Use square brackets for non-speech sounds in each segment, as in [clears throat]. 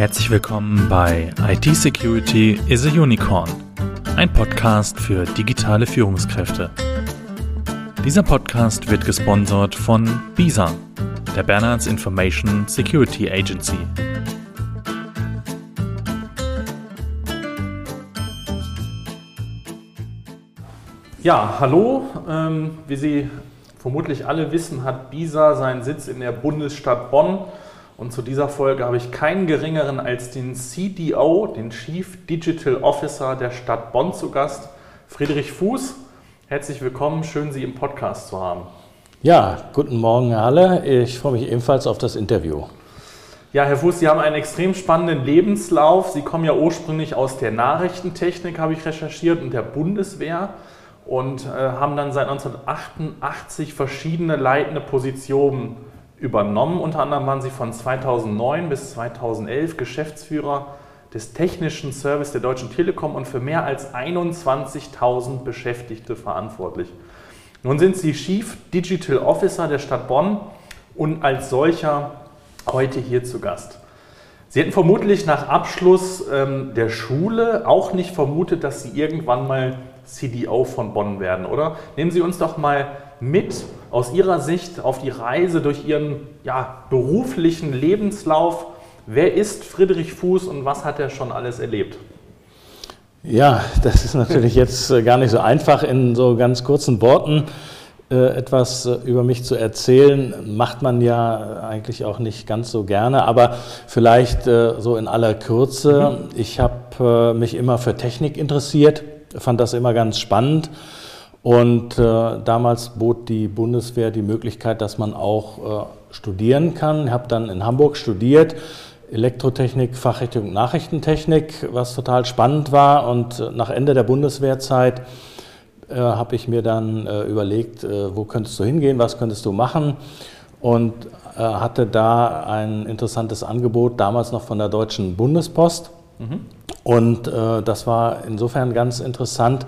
Herzlich willkommen bei IT Security is a Unicorn, ein Podcast für digitale Führungskräfte. Dieser Podcast wird gesponsert von BISA, der Bernards Information Security Agency. Ja, hallo. Ähm, wie Sie vermutlich alle wissen, hat BISA seinen Sitz in der Bundesstadt Bonn. Und zu dieser Folge habe ich keinen geringeren als den CDO, den Chief Digital Officer der Stadt Bonn zu Gast, Friedrich Fuß. Herzlich willkommen, schön Sie im Podcast zu haben. Ja, guten Morgen alle. Ich freue mich ebenfalls auf das Interview. Ja, Herr Fuß, Sie haben einen extrem spannenden Lebenslauf. Sie kommen ja ursprünglich aus der Nachrichtentechnik, habe ich recherchiert, und der Bundeswehr und äh, haben dann seit 1988 verschiedene leitende Positionen übernommen. Unter anderem waren sie von 2009 bis 2011 Geschäftsführer des technischen Service der Deutschen Telekom und für mehr als 21.000 Beschäftigte verantwortlich. Nun sind Sie Chief Digital Officer der Stadt Bonn und als solcher heute hier zu Gast. Sie hätten vermutlich nach Abschluss ähm, der Schule auch nicht vermutet, dass Sie irgendwann mal CDO von Bonn werden, oder? Nehmen Sie uns doch mal mit aus Ihrer Sicht auf die Reise durch Ihren ja, beruflichen Lebenslauf. Wer ist Friedrich Fuß und was hat er schon alles erlebt? Ja, das ist natürlich jetzt äh, gar nicht so einfach in so ganz kurzen Worten äh, etwas äh, über mich zu erzählen, macht man ja eigentlich auch nicht ganz so gerne, aber vielleicht so in aller Kürze. Mhm. Ich habe mich immer für Technik interessiert, fand das immer ganz spannend und äh, damals bot die Bundeswehr die Möglichkeit, dass man auch äh, studieren kann. Ich habe dann in Hamburg studiert, Elektrotechnik, Fachrichtung Nachrichtentechnik, was total spannend war. Und äh, nach Ende der Bundeswehrzeit äh, habe ich mir dann äh, überlegt, äh, wo könntest du hingehen, was könntest du machen. Und hatte da ein interessantes Angebot, damals noch von der Deutschen Bundespost. Mhm. Und das war insofern ganz interessant,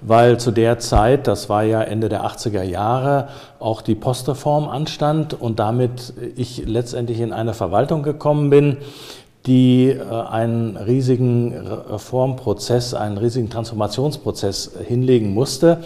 weil zu der Zeit, das war ja Ende der 80er Jahre, auch die Postreform anstand und damit ich letztendlich in eine Verwaltung gekommen bin, die äh, einen riesigen Reformprozess, einen riesigen Transformationsprozess hinlegen musste,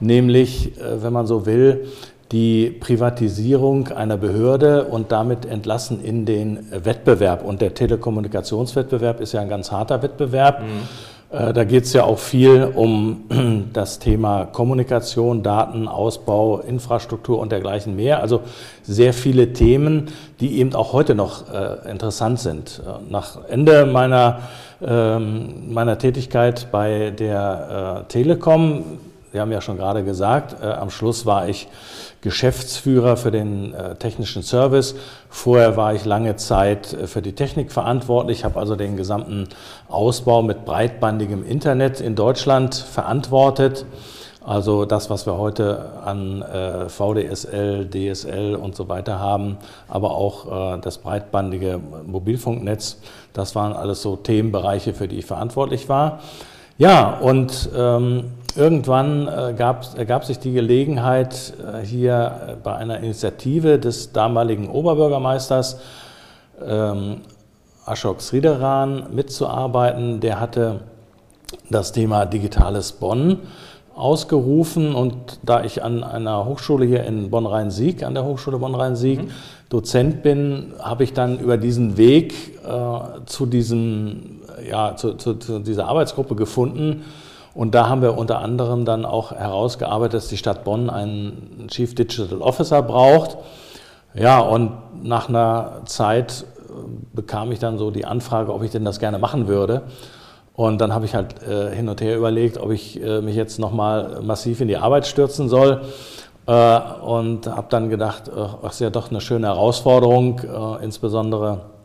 nämlich, äh, wenn man so will, die Privatisierung einer Behörde und damit entlassen in den Wettbewerb. Und der Telekommunikationswettbewerb ist ja ein ganz harter Wettbewerb. Mhm. Äh, da geht es ja auch viel um [clears throat] das Thema Kommunikation, Daten, Ausbau, Infrastruktur und dergleichen mehr. Also sehr viele Themen, die eben auch heute noch äh, interessant sind. Äh, nach Ende meiner, ähm, meiner Tätigkeit bei der Telekom, Sie haben ja schon gerade gesagt, am Schluss war ich Geschäftsführer für den äh, technischen Service. Vorher war ich lange Zeit äh, für die Technik verantwortlich, habe also den gesamten Ausbau mit breitbandigem Internet in Deutschland verantwortet. Also das, was wir heute an äh, VDSL, DSL und so weiter haben, aber auch äh, das breitbandige Mobilfunknetz, das waren alles so Themenbereiche, für die ich verantwortlich war. Ja, und ähm, Irgendwann äh, gab, ergab sich die Gelegenheit, äh, hier äh, bei einer Initiative des damaligen Oberbürgermeisters ähm, Ashok Sridharan mitzuarbeiten. Der hatte das Thema Digitales Bonn ausgerufen und da ich an einer Hochschule hier in Bonn-Rhein-Sieg, an der Hochschule Bonn-Rhein-Sieg, mhm. Dozent bin, habe ich dann über diesen Weg äh, zu, diesem, ja, zu, zu, zu dieser Arbeitsgruppe gefunden, und da haben wir unter anderem dann auch herausgearbeitet, dass die Stadt Bonn einen Chief Digital Officer braucht. Ja, und nach einer Zeit äh, bekam ich dann so die Anfrage, ob ich denn das gerne machen würde. Und dann habe ich halt äh, hin und her überlegt, ob ich äh, mich jetzt nochmal massiv in die Arbeit stürzen soll. Äh, und habe dann gedacht, ach, ist ja doch eine schöne Herausforderung, äh, insbesondere äh,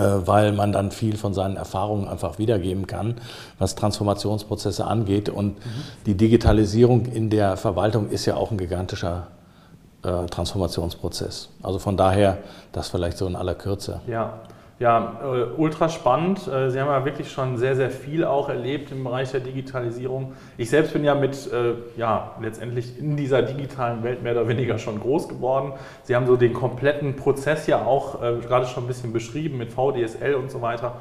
weil man dann viel von seinen Erfahrungen einfach wiedergeben kann, was Transformationsprozesse angeht. Und mhm. die Digitalisierung in der Verwaltung ist ja auch ein gigantischer äh, Transformationsprozess. Also von daher das vielleicht so in aller Kürze. Ja. Ja, äh, ultra spannend. Äh, Sie haben ja wirklich schon sehr, sehr viel auch erlebt im Bereich der Digitalisierung. Ich selbst bin ja mit, äh, ja, letztendlich in dieser digitalen Welt mehr oder weniger schon groß geworden. Sie haben so den kompletten Prozess ja auch äh, gerade schon ein bisschen beschrieben mit VDSL und so weiter.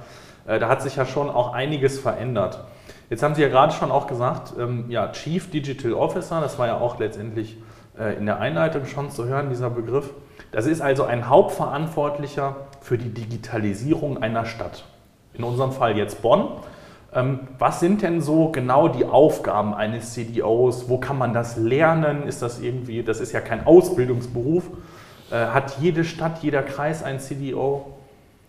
Äh, da hat sich ja schon auch einiges verändert. Jetzt haben Sie ja gerade schon auch gesagt, ähm, ja, Chief Digital Officer, das war ja auch letztendlich äh, in der Einleitung schon zu hören, dieser Begriff. Das ist also ein Hauptverantwortlicher für die Digitalisierung einer Stadt. In unserem Fall jetzt Bonn. Ähm, was sind denn so genau die Aufgaben eines CDOs? Wo kann man das lernen? Ist das irgendwie, das ist ja kein Ausbildungsberuf. Äh, hat jede Stadt, jeder Kreis ein CDO?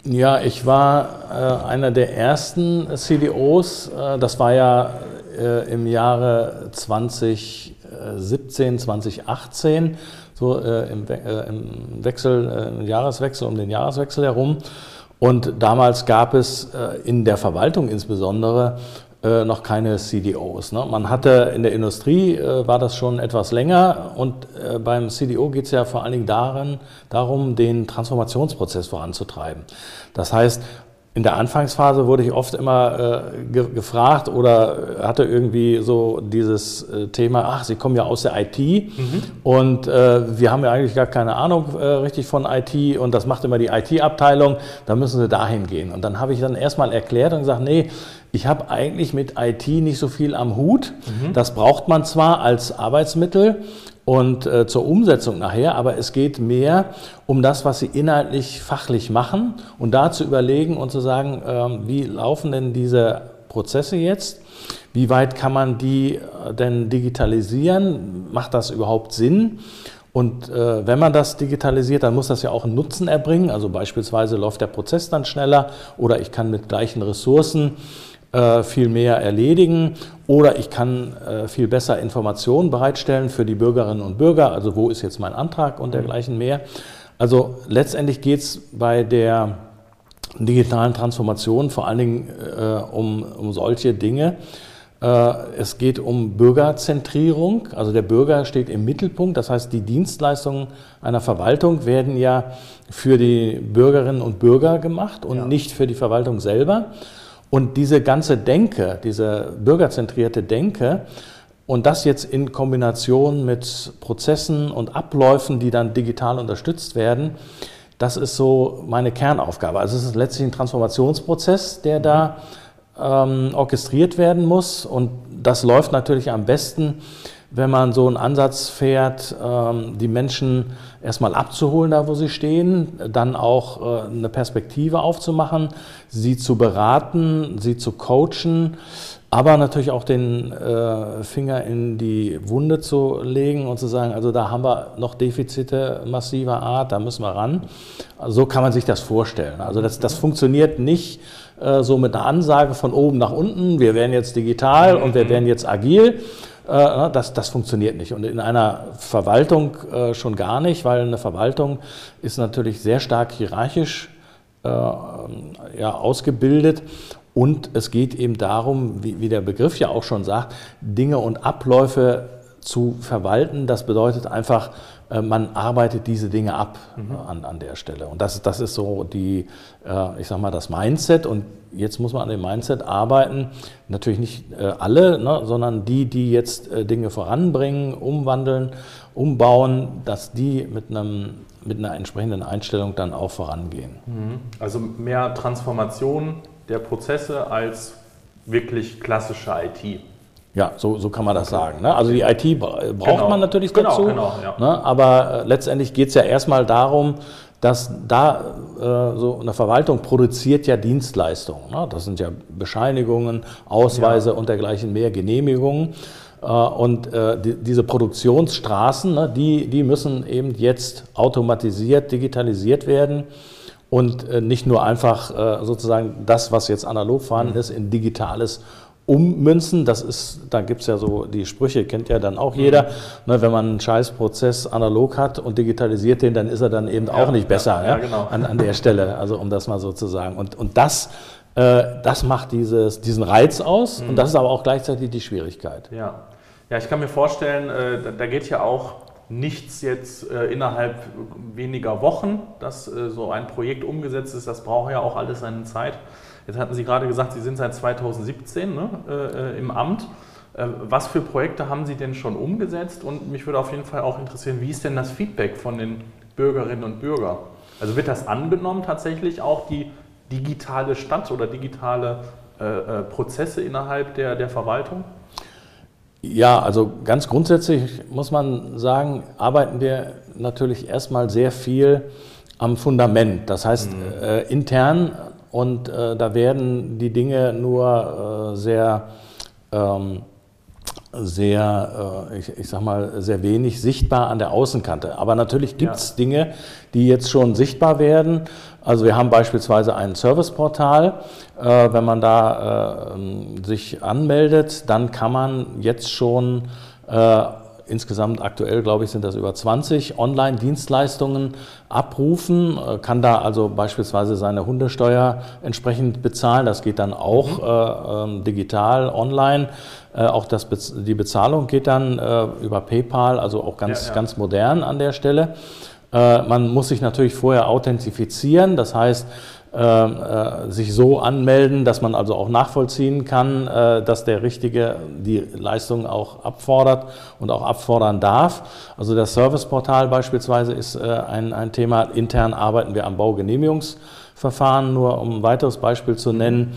Ja, ich war äh, einer der ersten CDOs. Äh, das war ja äh, im Jahre 2017, 2018 so äh, im, äh, im, Wechsel, äh, im Jahreswechsel, um den Jahreswechsel herum. Und damals gab es äh, in der Verwaltung insbesondere äh, noch keine CDOs. Ne? Man hatte in der Industrie äh, war das schon etwas länger und beim CDO geht es ja vor allen Dingen darin, darum, den Transformationsprozess voranzutreiben. Das heißt, in der Anfangsphase wurde ich oft immer äh, ge gefragt oder hatte irgendwie so dieses äh, Thema, ach, Sie kommen ja aus der IT mhm. und äh, wir haben ja eigentlich gar keine Ahnung äh, richtig von IT und das macht immer die IT-Abteilung, da müssen Sie dahin gehen. Und dann habe ich dann erstmal erklärt und gesagt, nee, ich habe eigentlich mit IT nicht so viel am Hut. Mhm. Das braucht man zwar als Arbeitsmittel, und äh, zur Umsetzung nachher, aber es geht mehr um das, was sie inhaltlich, fachlich machen und da zu überlegen und zu sagen, äh, wie laufen denn diese Prozesse jetzt? Wie weit kann man die äh, denn digitalisieren? Macht das überhaupt Sinn? Und äh, wenn man das digitalisiert, dann muss das ja auch einen Nutzen erbringen. Also beispielsweise läuft der Prozess dann schneller oder ich kann mit gleichen Ressourcen äh, viel mehr erledigen oder ich kann äh, viel besser Informationen bereitstellen für die Bürgerinnen und Bürger, also wo ist jetzt mein Antrag und dergleichen mehr. Also letztendlich geht es bei der digitalen Transformation vor allen Dingen äh, um, um solche Dinge. Äh, es geht um Bürgerzentrierung, also der Bürger steht im Mittelpunkt. Das heißt, die Dienstleistungen einer Verwaltung werden ja für die Bürgerinnen und Bürger gemacht und ja. nicht für die Verwaltung selber. Und diese ganze Denke, diese bürgerzentrierte Denke, und das jetzt in Kombination mit Prozessen und Abläufen, die dann digital unterstützt werden, das ist so meine Kernaufgabe. Also es ist letztlich ein Transformationsprozess, der da ähm, orchestriert werden muss. Und das läuft natürlich am besten, wenn man so einen Ansatz fährt, ähm, die Menschen erstmal abzuholen, da wo sie stehen, dann auch äh, eine Perspektive aufzumachen, sie zu beraten, sie zu coachen, aber natürlich auch den äh, Finger in die Wunde zu legen und zu sagen, also da haben wir noch Defizite massiver Art, da müssen wir ran. So kann man sich das vorstellen. Also das, das funktioniert nicht äh, so mit einer Ansage von oben nach unten, wir werden jetzt digital und wir werden jetzt agil, das, das funktioniert nicht. Und in einer Verwaltung äh, schon gar nicht, weil eine Verwaltung ist natürlich sehr stark hierarchisch äh, ja, ausgebildet. Und es geht eben darum, wie, wie der Begriff ja auch schon sagt, Dinge und Abläufe zu verwalten. Das bedeutet einfach, äh, man arbeitet diese Dinge ab mhm. an, an der Stelle. Und das, das ist so die, äh, ich sag mal, das Mindset. Und jetzt muss man an dem Mindset arbeiten. Natürlich nicht äh, alle, ne, sondern die, die jetzt Dinge voranbringen, umwandeln, umbauen, dass die mit einem mit einer entsprechenden Einstellung dann auch vorangehen. Mhm. Also mehr Transformation der Prozesse als wirklich klassische IT. Ja, so, so kann man das sagen. Ne? Also die IT braucht genau. man natürlich genau, dazu. Genau, ja. ne? Aber äh, letztendlich geht es ja erstmal darum, dass da äh, so eine Verwaltung produziert ja Dienstleistungen. Ne? Das sind ja Bescheinigungen, Ausweise ja. und dergleichen mehr, Genehmigungen. Äh, und äh, die, diese Produktionsstraßen, ne, die, die müssen eben jetzt automatisiert, digitalisiert werden und äh, nicht nur einfach äh, sozusagen das, was jetzt analog vorhanden mhm. ist, in digitales ummünzen. Das ist, da gibt es ja so die Sprüche, kennt ja dann auch jeder. Mhm. Ne, wenn man einen Scheißprozess analog hat und digitalisiert den, dann ist er dann eben ja, auch nicht besser ja, ja, genau. an, an der Stelle. Also um das mal so zu sagen. Und, und das, äh, das macht dieses, diesen Reiz aus mhm. und das ist aber auch gleichzeitig die Schwierigkeit. Ja, ja ich kann mir vorstellen, äh, da geht ja auch nichts jetzt äh, innerhalb weniger Wochen, dass äh, so ein Projekt umgesetzt ist. Das braucht ja auch alles seine Zeit. Jetzt hatten Sie gerade gesagt, Sie sind seit 2017 ne, äh, im Amt. Äh, was für Projekte haben Sie denn schon umgesetzt? Und mich würde auf jeden Fall auch interessieren, wie ist denn das Feedback von den Bürgerinnen und Bürgern? Also wird das angenommen tatsächlich auch die digitale Stadt oder digitale äh, äh, Prozesse innerhalb der, der Verwaltung? Ja, also ganz grundsätzlich muss man sagen, arbeiten wir natürlich erstmal sehr viel am Fundament. Das heißt, mhm. äh, intern und äh, da werden die Dinge nur äh, sehr, ähm, sehr, äh, ich, ich sag mal, sehr wenig sichtbar an der Außenkante. Aber natürlich gibt es ja. Dinge, die jetzt schon sichtbar werden. Also wir haben beispielsweise ein Serviceportal. Äh, wenn man da äh, sich anmeldet, dann kann man jetzt schon äh, insgesamt aktuell, glaube ich, sind das über 20 Online-Dienstleistungen abrufen, kann da also beispielsweise seine Hundesteuer entsprechend bezahlen. Das geht dann auch mhm. äh, ähm, digital online. Äh, auch das, die Bezahlung geht dann äh, über PayPal, also auch ganz, ja, ja. ganz modern an der Stelle. Äh, man muss sich natürlich vorher authentifizieren, das heißt, äh, äh, sich so anmelden, dass man also auch nachvollziehen kann, dass der Richtige die Leistung auch abfordert und auch abfordern darf. Also das Serviceportal beispielsweise ist ein, ein Thema. Intern arbeiten wir am Baugenehmigungsverfahren, nur um ein weiteres Beispiel zu nennen.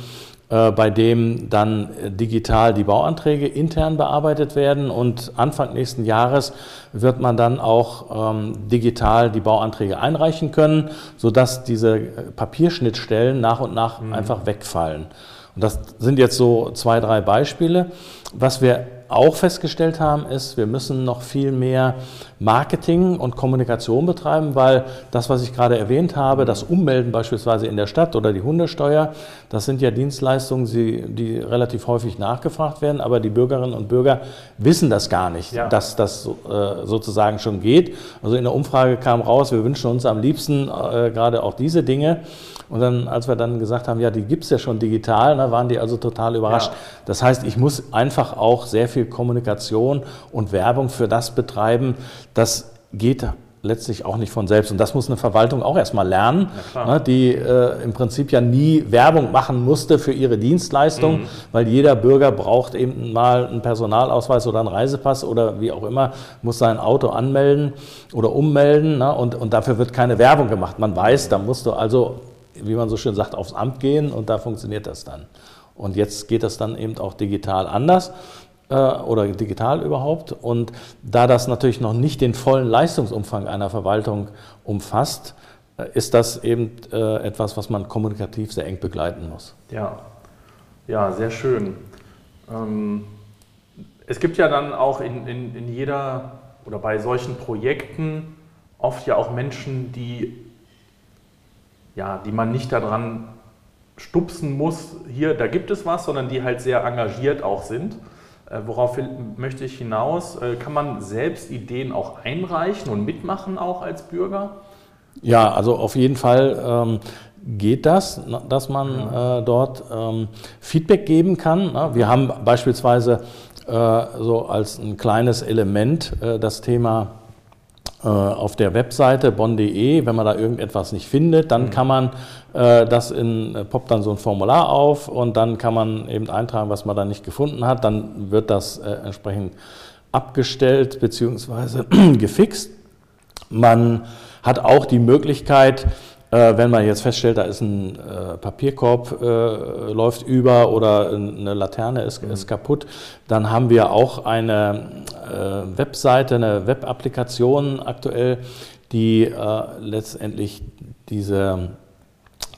Äh, bei dem dann digital die Bauanträge intern bearbeitet werden und Anfang nächsten Jahres wird man dann auch ähm, digital die Bauanträge einreichen können, sodass diese Papierschnittstellen nach und nach mhm. einfach wegfallen. Und das sind jetzt so zwei, drei Beispiele. Was wir auch festgestellt haben, ist, wir müssen noch viel mehr Marketing und Kommunikation betreiben, weil das, was ich gerade erwähnt habe, das Ummelden beispielsweise in der Stadt oder die Hundesteuer, das sind ja Dienstleistungen, die relativ häufig nachgefragt werden, aber die Bürgerinnen und Bürger wissen das gar nicht, ja. dass das äh, sozusagen schon geht. Also in der Umfrage kam raus, wir wünschen uns am liebsten äh, gerade auch diese Dinge. Und dann, als wir dann gesagt haben, ja, die gibt es ja schon digital, da waren die also total überrascht. Ja. Das heißt, ich muss einfach auch sehr viel Kommunikation und Werbung für das betreiben. Das geht letztlich auch nicht von selbst. Und das muss eine Verwaltung auch erstmal lernen, ne, die äh, im Prinzip ja nie Werbung machen musste für ihre Dienstleistung, mhm. weil jeder Bürger braucht eben mal einen Personalausweis oder einen Reisepass oder wie auch immer, muss sein Auto anmelden oder ummelden ne, und, und dafür wird keine Werbung gemacht. Man weiß, da musst du also wie man so schön sagt, aufs Amt gehen und da funktioniert das dann. Und jetzt geht das dann eben auch digital anders oder digital überhaupt. Und da das natürlich noch nicht den vollen Leistungsumfang einer Verwaltung umfasst, äh, ist das eben äh, etwas, was man kommunikativ sehr eng begleiten muss. Ja, ja sehr schön. Ähm, es gibt ja dann auch in, in, in jeder oder bei solchen Projekten oft ja auch Menschen, die ja, die man nicht daran stupsen muss, hier, da gibt es was, sondern die halt sehr engagiert auch sind. Äh, worauf möchte ich hinaus? Äh, kann man selbst Ideen auch einreichen und mitmachen auch als Bürger? Ja, also auf jeden Fall ähm, geht das, dass man äh, dort ähm, Feedback geben kann. Ne? Wir haben beispielsweise äh, so als ein kleines Element äh, das Thema auf der Webseite bonn.de, wenn man da irgendetwas nicht findet, dann mhm. kann man äh, das in, äh, poppt dann so ein Formular auf und dann kann man eben eintragen, was man da nicht gefunden hat. Dann wird das äh, entsprechend abgestellt bzw. [clears throat] gefixt. Man hat auch die Möglichkeit, äh, wenn man jetzt feststellt, da ist ein äh, Papierkorb, äh, läuft über oder eine Laterne ist, mhm. ist kaputt, dann haben wir auch eine äh, Webseite, eine Web-Applikation aktuell, die äh, letztendlich diese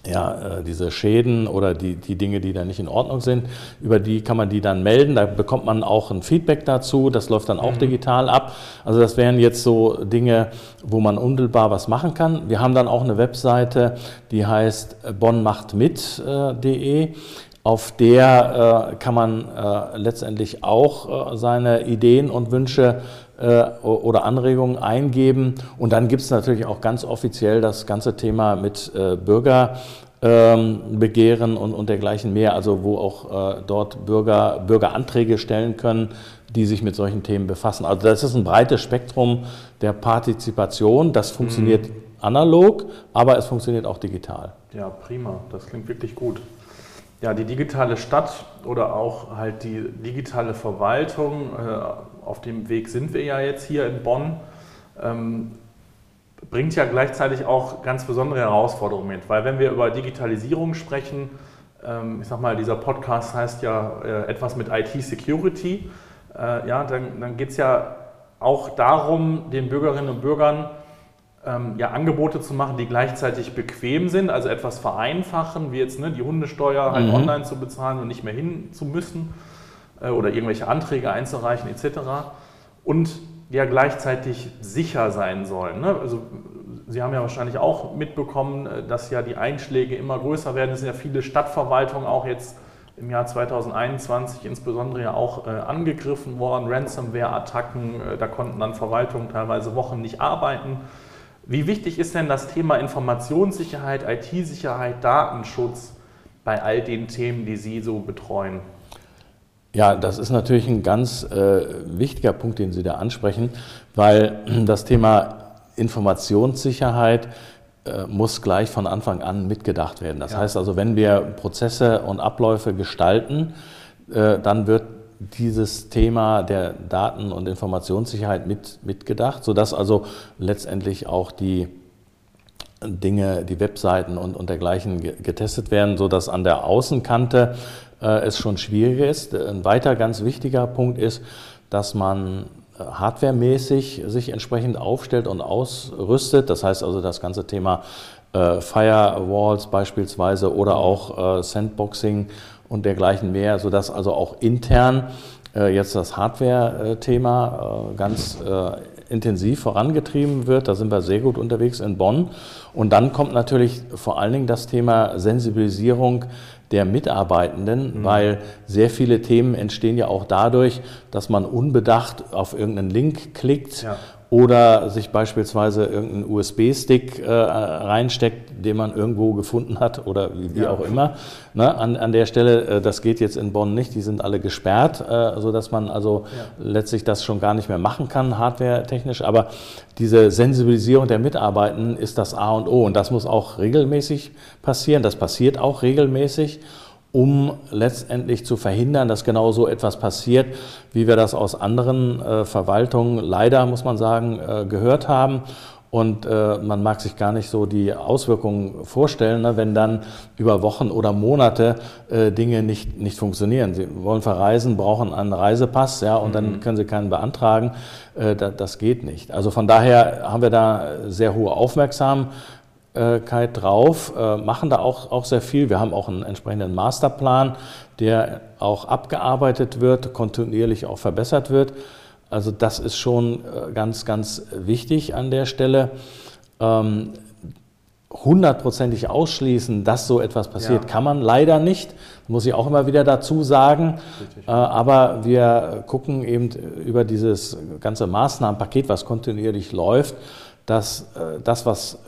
ja, äh, diese Schäden oder die, die Dinge, die da nicht in Ordnung sind, über die kann man die dann melden. Da bekommt man auch ein Feedback dazu. Das läuft dann auch mhm. digital ab. Also das wären jetzt so Dinge, wo man unmittelbar was machen kann. Wir haben dann auch eine Webseite, die heißt bonnmachtmit.de. Auf der äh, kann man äh, letztendlich auch äh, seine Ideen und Wünsche äh, oder Anregungen eingeben. Und dann gibt es natürlich auch ganz offiziell das ganze Thema mit äh, Bürger ähm, Begehren und, und dergleichen mehr, also wo auch äh, dort Bürger, Bürger Anträge stellen können, die sich mit solchen Themen befassen. Also das ist ein breites Spektrum der Partizipation. Das funktioniert mhm. analog, aber es funktioniert auch digital. Ja, prima. Das klingt wirklich gut. Ja, die digitale Stadt oder auch halt die digitale Verwaltung, äh, auf dem Weg sind wir ja jetzt hier in Bonn. Ähm, bringt ja gleichzeitig auch ganz besondere Herausforderungen mit, weil wenn wir über Digitalisierung sprechen, ähm, ich sag mal, dieser Podcast heißt ja äh, etwas mit IT-Security, äh, ja, dann, dann geht es ja auch darum, den Bürgerinnen und Bürgern ähm, ja, Angebote zu machen, die gleichzeitig bequem sind, also etwas vereinfachen, wie jetzt ne, die Hundesteuer halt mhm. online zu bezahlen und nicht mehr hin zu müssen oder irgendwelche Anträge einzureichen etc. Und ja gleichzeitig sicher sein sollen. Ne? Also Sie haben ja wahrscheinlich auch mitbekommen, äh, dass ja die Einschläge immer größer werden. Es sind ja viele Stadtverwaltungen auch jetzt im Jahr 2021 insbesondere ja auch äh, angegriffen worden, Ransomware-Attacken, äh, da konnten dann Verwaltungen teilweise Wochen nicht arbeiten. Wie wichtig ist denn das Thema Informationssicherheit, IT-Sicherheit, Datenschutz bei all den Themen, die Sie so betreuen? Ja, das ist natürlich ein ganz äh, wichtiger Punkt, den Sie da ansprechen, weil [clears throat] das Thema Informationssicherheit äh, muss gleich von Anfang an mitgedacht werden. Das ja. heißt also, wenn wir Prozesse und Abläufe gestalten, äh, dann wird dieses Thema der Daten- und Informationssicherheit mit, mitgedacht, sodass also letztendlich auch die Dinge, die Webseiten und, und dergleichen getestet werden, sodass an der Außenkante es schon schwieriger ist. Ein weiter ganz wichtiger Punkt ist, dass man äh, hardwaremäßig sich entsprechend aufstellt und ausrüstet. Das heißt also das ganze Thema äh, Firewalls beispielsweise oder auch äh, Sandboxing und dergleichen mehr, sodass also auch intern äh, jetzt das Hardware-Thema äh, ganz äh, intensiv vorangetrieben wird. Da sind wir sehr gut unterwegs in Bonn. Und dann kommt natürlich vor allen Dingen das Thema Sensibilisierung der Mitarbeitenden, mhm. weil sehr viele Themen entstehen ja auch dadurch, dass man unbedacht auf irgendeinen Link klickt ja oder sich beispielsweise irgendeinen USB-Stick äh, reinsteckt, den man irgendwo gefunden hat oder wie, ja. auch immer. Ne, an, an der Stelle, äh, das geht jetzt in Bonn nicht, die sind alle gesperrt, äh, sodass man also ja. letztlich das schon gar nicht mehr machen kann, hardware-technisch. Aber diese Sensibilisierung der Mitarbeitenden ist das A und O und das muss auch regelmäßig passieren. Das passiert auch regelmäßig um letztendlich zu verhindern, dass genau so etwas passiert, wie wir das aus anderen äh, Verwaltungen leider, muss man sagen, äh, gehört haben. Und äh, man mag sich gar nicht so die Auswirkungen vorstellen, ne, wenn dann über Wochen oder Monate äh, Dinge nicht, nicht funktionieren. Sie wollen verreisen, brauchen einen Reisepass, ja, und mhm. dann können sie keinen beantragen. Äh, da, das geht nicht. Also von daher haben wir da sehr hohe Aufmerksamkeit drauf, äh, machen da auch, auch sehr viel. Wir haben auch einen entsprechenden Masterplan, der auch abgearbeitet wird, kontinuierlich auch verbessert wird. Also das ist schon äh, ganz, ganz wichtig an der Stelle. Hundertprozentig ausschließen, dass so etwas passiert, ja. kann man leider nicht. Muss ich auch immer wieder dazu sagen. Äh, aber wir gucken eben über dieses ganze Maßnahmenpaket, was kontinuierlich läuft, dass das, was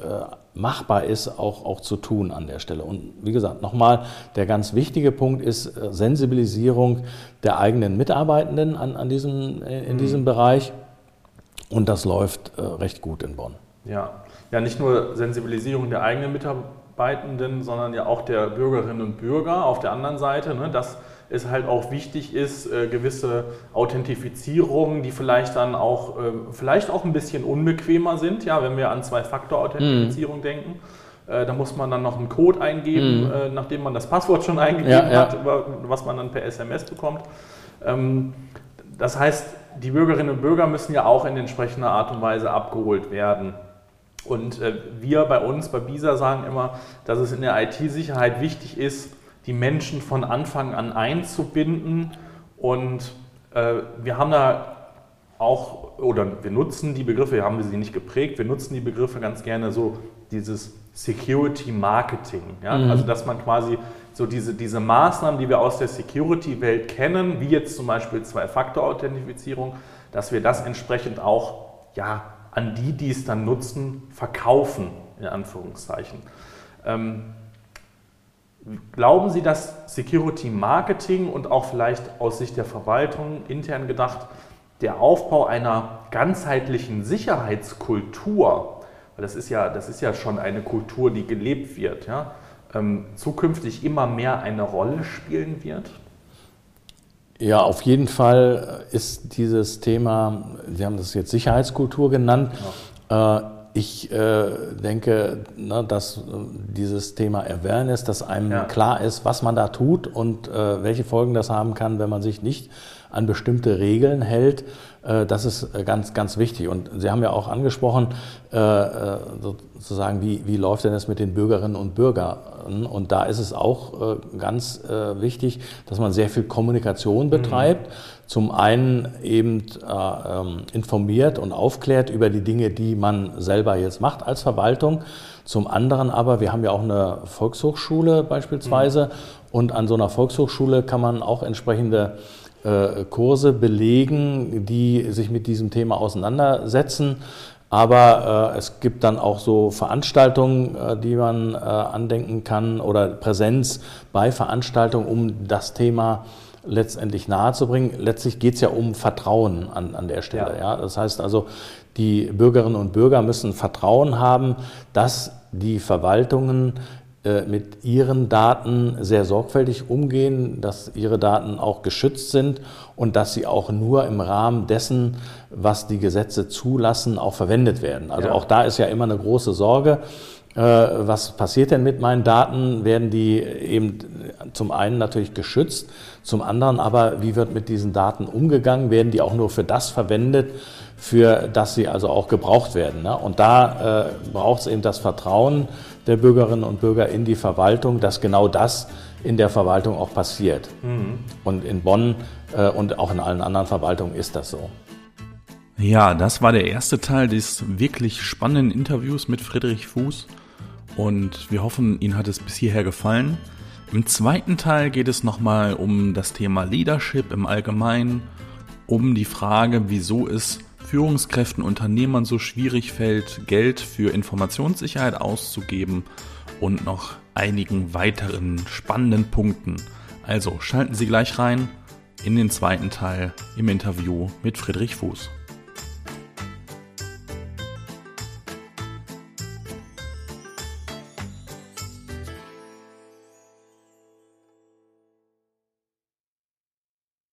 machbar ist, auch, auch zu tun an der Stelle. Und wie gesagt, nochmal, der ganz wichtige Punkt ist äh, Sensibilisierung der eigenen Mitarbeitenden an, an diesem, äh, in mhm. diesem Bereich. Und das läuft äh, recht gut in Bonn. Ja. Ja, nicht nur Sensibilisierung der eigenen Mitarbeitenden, sondern ja auch der Bürgerinnen und Bürger auf der anderen Seite. Ne, dass es halt auch wichtig ist, äh, gewisse Authentifizierungen, die vielleicht dann auch, äh, vielleicht auch ein bisschen unbequemer sind, ja, wenn wir an Zwei-Faktor-Authentifizierung mm. denken. Äh, da muss man dann noch einen Code eingeben, mm. nachdem man das Passwort schon eingegeben ja, ja. hat, was man dann per SMS bekommt. Ähm, das heißt, die Bürgerinnen und Bürger müssen ja auch in entsprechender Art und Weise abgeholt werden. Und wir bei uns, bei BISA, sagen immer, dass es in der IT-Sicherheit wichtig ist, die Menschen von Anfang an einzubinden. Und äh, wir haben da auch, oder wir nutzen die Begriffe, wir haben sie nicht geprägt, wir nutzen die Begriffe ganz gerne so, dieses Security Marketing. Ja? Mhm. Also, dass man quasi so diese, diese Maßnahmen, die wir aus der Security-Welt kennen, wie jetzt zum Beispiel Zwei-Faktor-Authentifizierung, dass wir das entsprechend auch ja, an die, die es dann nutzen, verkaufen, in Anführungszeichen. Ähm, Glauben Sie, dass Security Marketing und auch vielleicht aus Sicht der Verwaltung intern gedacht, der Aufbau einer ganzheitlichen Sicherheitskultur, weil das ist ja, das ist ja schon eine Kultur, die gelebt wird, ja, ähm, zukünftig immer mehr eine Rolle spielen wird? Ja, auf jeden Fall ist dieses Thema, Sie haben das jetzt Sicherheitskultur genannt. Ja. Äh, ich äh, denke, ne, dass äh, dieses Thema Awareness, dass einem ja. klar ist, was man da tut und welche Folgen das haben kann, wenn man sich nicht an bestimmte Regeln hält, das ist äh, ganz, ganz wichtig. Und Sie haben ja auch angesprochen, äh, sozusagen, wie, wie läuft denn das mit den Bürgerinnen und Bürgern? Und da ist es auch ganz wichtig, dass man sehr viel Kommunikation mhm. betreibt. Mhm. Zum einen eben ähm, informiert und aufklärt über die Dinge, die man selber jetzt macht als Verwaltung. Zum anderen aber, wir haben ja auch eine Volkshochschule beispielsweise. Mhm. Und an so einer Volkshochschule kann man auch entsprechende äh, Kurse belegen, die sich mit diesem Thema auseinandersetzen. Aber äh, es gibt dann auch so Veranstaltungen, äh, die man äh, andenken kann oder Präsenz bei Veranstaltungen, um das Thema letztendlich nahezubringen. Letztlich geht es ja um Vertrauen an, an der Stelle. Ja. ja. Das heißt also, die Bürgerinnen und Bürger müssen Vertrauen haben, dass die Verwaltungen äh, mit ihren Daten sehr sorgfältig umgehen, dass ihre Daten auch geschützt sind und dass sie auch nur im Rahmen dessen, was die Gesetze zulassen, auch verwendet werden. Also ja. auch da ist ja immer eine große Sorge. Äh, was passiert denn mit meinen Daten? Werden die eben zum einen natürlich geschützt, zum anderen aber, wie wird mit diesen Daten umgegangen? Werden die auch nur für das verwendet, für das sie also auch gebraucht werden? Ne? Und da äh, braucht es eben das Vertrauen der Bürgerinnen und Bürger in die Verwaltung, dass genau das in der Verwaltung auch passiert. Mhm. Und in Bonn äh, und auch in allen anderen Verwaltungen ist das so. Ja, das war der erste Teil des wirklich spannenden Interviews mit Friedrich Fuß und wir hoffen, Ihnen hat es bis hierher gefallen. Im zweiten Teil geht es nochmal um das Thema Leadership im Allgemeinen, um die Frage, wieso es Führungskräften, Unternehmern so schwierig fällt, Geld für Informationssicherheit auszugeben und noch einigen weiteren spannenden Punkten. Also schalten Sie gleich rein in den zweiten Teil im Interview mit Friedrich Fuß.